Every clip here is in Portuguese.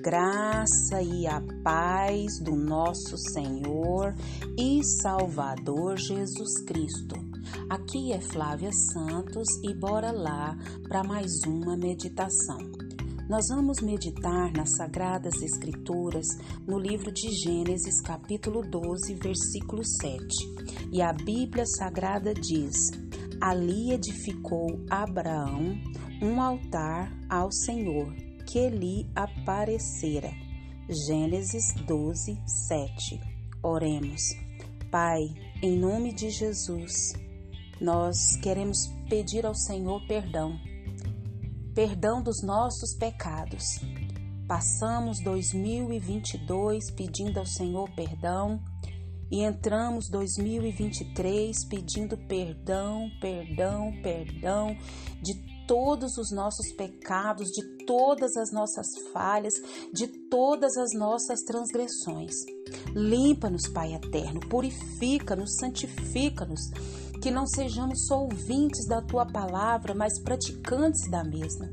graça e a paz do nosso Senhor e Salvador Jesus Cristo. Aqui é Flávia Santos e bora lá para mais uma meditação. Nós vamos meditar nas Sagradas Escrituras no livro de Gênesis, capítulo 12, versículo 7. E a Bíblia Sagrada diz: Ali edificou Abraão um altar ao Senhor que lhe aparecera. Gênesis 12, 7. Oremos. Pai, em nome de Jesus, nós queremos pedir ao Senhor perdão. Perdão dos nossos pecados. Passamos 2022 pedindo ao Senhor perdão e entramos 2023 pedindo perdão, perdão, perdão de todos os nossos pecados, de todas as nossas falhas, de todas as nossas transgressões. Limpa-nos, Pai eterno, purifica-nos, santifica-nos, que não sejamos só ouvintes da tua palavra, mas praticantes da mesma.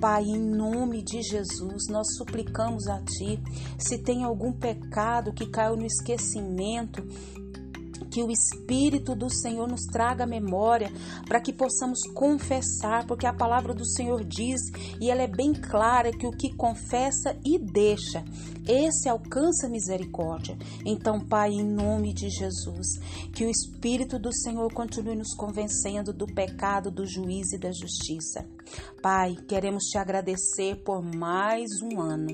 Pai, em nome de Jesus, nós suplicamos a ti, se tem algum pecado que caiu no esquecimento, que o Espírito do Senhor nos traga memória para que possamos confessar, porque a palavra do Senhor diz e ela é bem clara que o que confessa e deixa, esse alcança misericórdia. Então, Pai, em nome de Jesus, que o Espírito do Senhor continue nos convencendo do pecado, do juízo e da justiça. Pai, queremos te agradecer por mais um ano.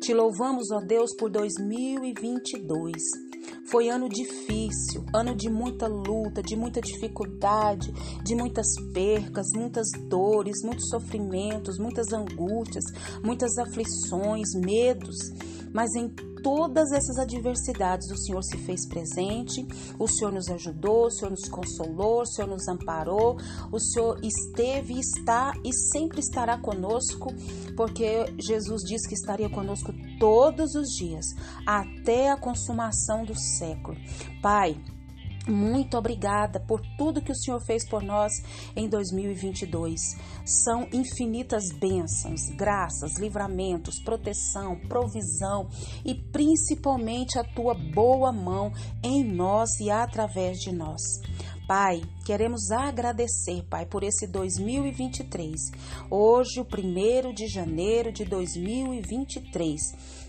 Te louvamos, ó Deus, por 2022. Foi ano difícil, ano de muita luta, de muita dificuldade, de muitas percas, muitas dores, muitos sofrimentos, muitas angústias, muitas aflições, medos. Mas em todas essas adversidades, o Senhor se fez presente, o Senhor nos ajudou, o Senhor nos consolou, o Senhor nos amparou, o Senhor esteve, está e sempre estará conosco, porque Jesus disse que estaria conosco todos os dias, até a consumação do século. Pai, muito obrigada por tudo que o Senhor fez por nós em 2022. São infinitas bênçãos, graças, livramentos, proteção, provisão e principalmente a tua boa mão em nós e através de nós. Pai, queremos agradecer, Pai, por esse 2023. Hoje, o primeiro de janeiro de 2023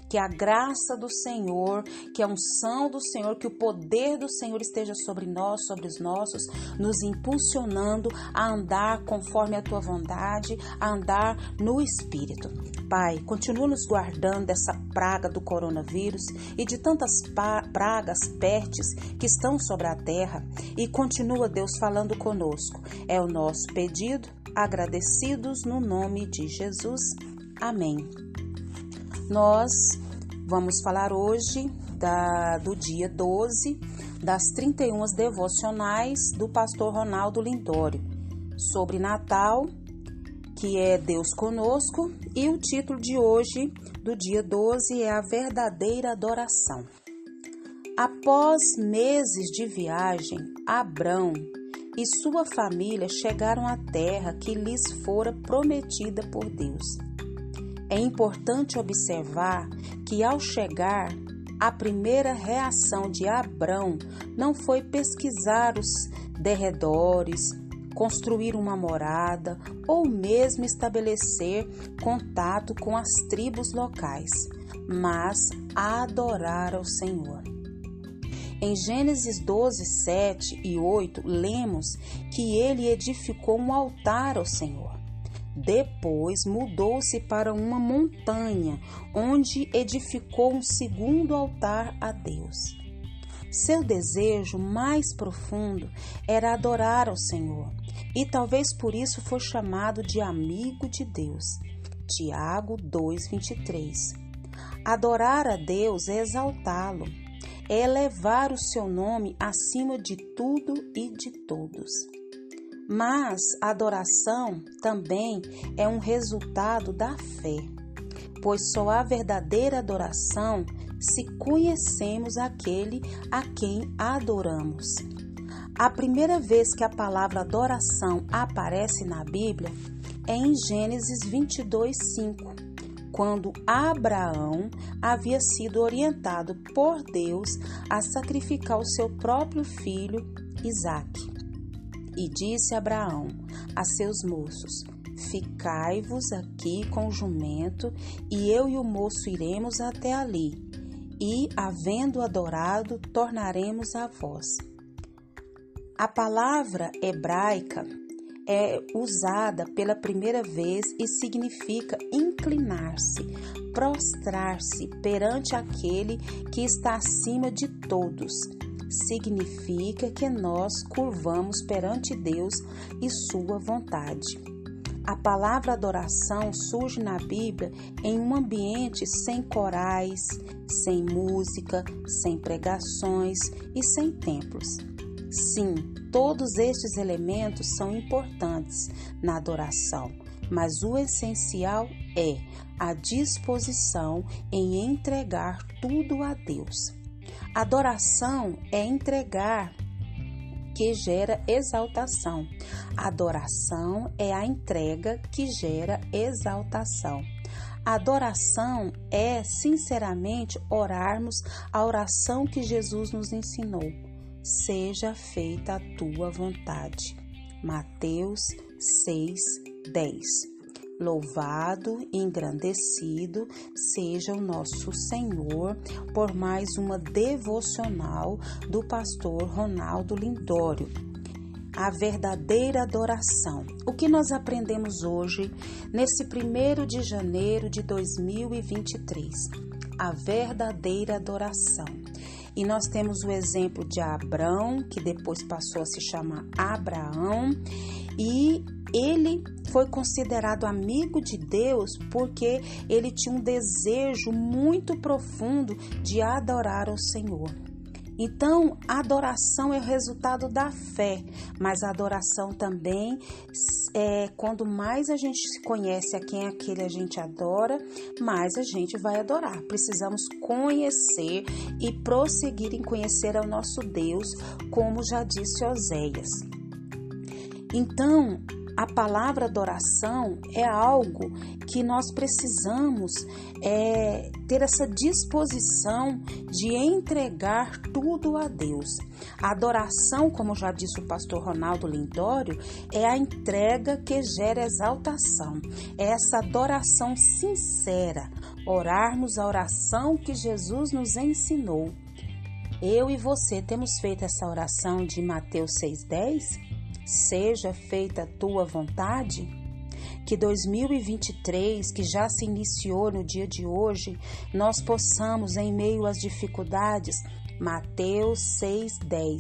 que a graça do Senhor, que a unção do Senhor, que o poder do Senhor esteja sobre nós, sobre os nossos, nos impulsionando a andar conforme a tua vontade, a andar no Espírito. Pai, continua nos guardando dessa praga do coronavírus e de tantas pragas, pestes que estão sobre a terra e continua, Deus, falando conosco. É o nosso pedido, agradecidos no nome de Jesus. Amém. Nós vamos falar hoje da, do dia 12 das 31 devocionais do pastor Ronaldo Lindório sobre Natal, que é Deus conosco, e o título de hoje, do dia 12, é A Verdadeira Adoração. Após meses de viagem, Abrão e sua família chegaram à terra que lhes fora prometida por Deus. É importante observar que, ao chegar, a primeira reação de Abrão não foi pesquisar os derredores, construir uma morada ou mesmo estabelecer contato com as tribos locais, mas adorar ao Senhor. Em Gênesis 12, 7 e 8, lemos que ele edificou um altar ao Senhor. Depois mudou-se para uma montanha, onde edificou um segundo altar a Deus. Seu desejo mais profundo era adorar ao Senhor, e talvez por isso foi chamado de amigo de Deus. Tiago 2:23. Adorar a Deus é exaltá-lo, é elevar o seu nome acima de tudo e de todos. Mas a adoração também é um resultado da fé, pois só a verdadeira adoração se conhecemos aquele a quem adoramos. A primeira vez que a palavra adoração aparece na Bíblia é em Gênesis 22, 5, quando Abraão havia sido orientado por Deus a sacrificar o seu próprio filho Isaque. E disse Abraão a seus moços: Ficai-vos aqui com o jumento, e eu e o moço iremos até ali, e, havendo adorado, tornaremos a vós. A palavra hebraica é usada pela primeira vez e significa inclinar-se, prostrar-se perante aquele que está acima de todos. Significa que nós curvamos perante Deus e Sua vontade. A palavra adoração surge na Bíblia em um ambiente sem corais, sem música, sem pregações e sem templos. Sim, todos estes elementos são importantes na adoração, mas o essencial é a disposição em entregar tudo a Deus. Adoração é entregar que gera exaltação. Adoração é a entrega que gera exaltação. Adoração é, sinceramente, orarmos a oração que Jesus nos ensinou seja feita a tua vontade. Mateus 6, 10. Louvado e engrandecido seja o nosso Senhor por mais uma devocional do pastor Ronaldo Lindório. A verdadeira adoração. O que nós aprendemos hoje, nesse primeiro de janeiro de 2023? A verdadeira adoração. E nós temos o exemplo de Abrão, que depois passou a se chamar Abraão, e ele foi considerado amigo de Deus porque ele tinha um desejo muito profundo de adorar o Senhor. Então, a adoração é o resultado da fé, mas a adoração também é quando mais a gente se conhece a quem é aquele a gente adora, mais a gente vai adorar. Precisamos conhecer e prosseguir em conhecer ao nosso Deus, como já disse Oséias. Então, a palavra adoração é algo que nós precisamos é, ter essa disposição de entregar tudo a Deus. A adoração, como já disse o pastor Ronaldo Lindório, é a entrega que gera exaltação. É essa adoração sincera, orarmos a oração que Jesus nos ensinou. Eu e você temos feito essa oração de Mateus 6,10? Seja feita a tua vontade? Que 2023, que já se iniciou no dia de hoje, nós possamos, em meio às dificuldades, Mateus 6,10,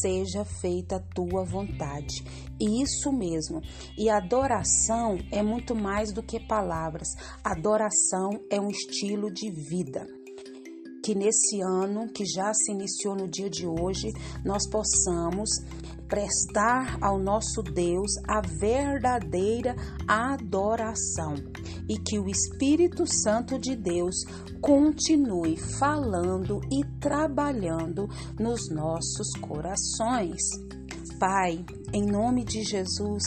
seja feita a tua vontade. Isso mesmo. E adoração é muito mais do que palavras. Adoração é um estilo de vida que nesse ano que já se iniciou no dia de hoje, nós possamos prestar ao nosso Deus a verdadeira adoração e que o Espírito Santo de Deus continue falando e trabalhando nos nossos corações. Pai, em nome de Jesus,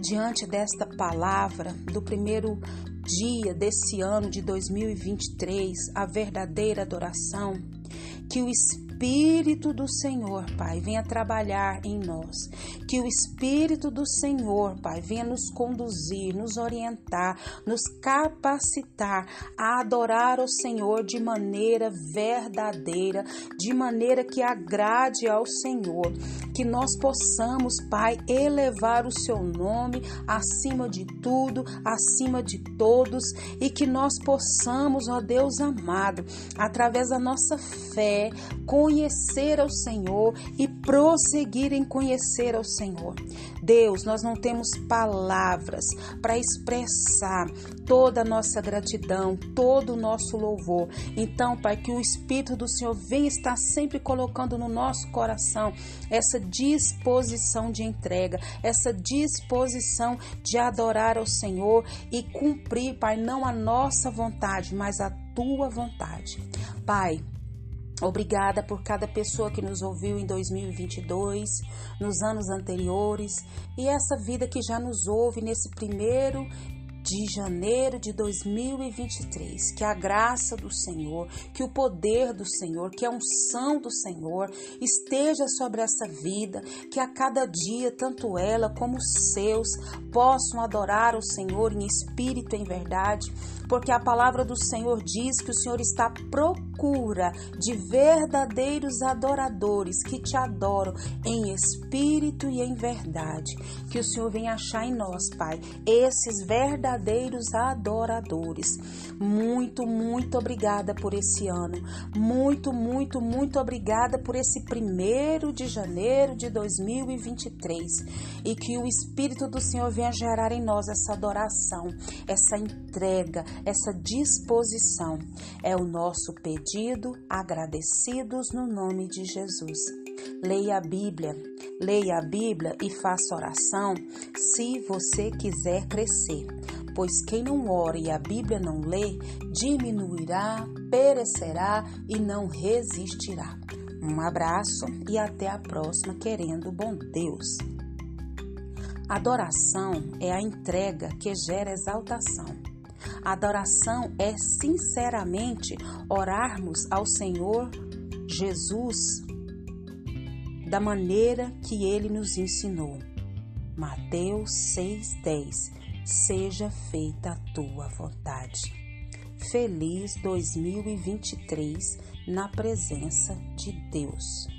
diante desta palavra do primeiro dia desse ano de 2023, a verdadeira adoração, que o Espírito Espírito do Senhor, Pai, venha trabalhar em nós. Que o Espírito do Senhor, Pai, venha nos conduzir, nos orientar, nos capacitar a adorar o Senhor de maneira verdadeira, de maneira que agrade ao Senhor. Que nós possamos, Pai, elevar o seu nome acima de tudo, acima de todos e que nós possamos, ó Deus amado, através da nossa fé, com conhecer ao Senhor e prosseguir em conhecer ao Senhor. Deus, nós não temos palavras para expressar toda a nossa gratidão, todo o nosso louvor. Então, Pai, que o Espírito do Senhor venha estar sempre colocando no nosso coração essa disposição de entrega, essa disposição de adorar ao Senhor e cumprir, Pai, não a nossa vontade, mas a tua vontade. Pai, Obrigada por cada pessoa que nos ouviu em 2022, nos anos anteriores e essa vida que já nos ouve nesse primeiro de janeiro de 2023. Que a graça do Senhor, que o poder do Senhor, que a unção do Senhor esteja sobre essa vida, que a cada dia, tanto ela como os seus possam adorar o Senhor em espírito e em verdade, porque a palavra do Senhor diz que o Senhor está à procura de verdadeiros adoradores que te adoram em espírito e em verdade. Que o Senhor venha achar em nós, Pai, esses verdadeiros adoradores. Muito, muito obrigada por esse ano. Muito, muito, muito obrigada por esse primeiro de janeiro de 2023. E que o Espírito do Senhor venha gerar em nós essa adoração, essa entrega, essa disposição. É o nosso pedido, agradecidos no nome de Jesus. Leia a Bíblia, leia a Bíblia e faça oração se você quiser crescer. Pois quem não ora e a Bíblia não lê, diminuirá, perecerá e não resistirá. Um abraço e até a próxima, querendo bom Deus. Adoração é a entrega que gera exaltação. Adoração é sinceramente orarmos ao Senhor Jesus da maneira que ele nos ensinou. Mateus 6:10 Seja feita a tua vontade. Feliz 2023 na presença de Deus.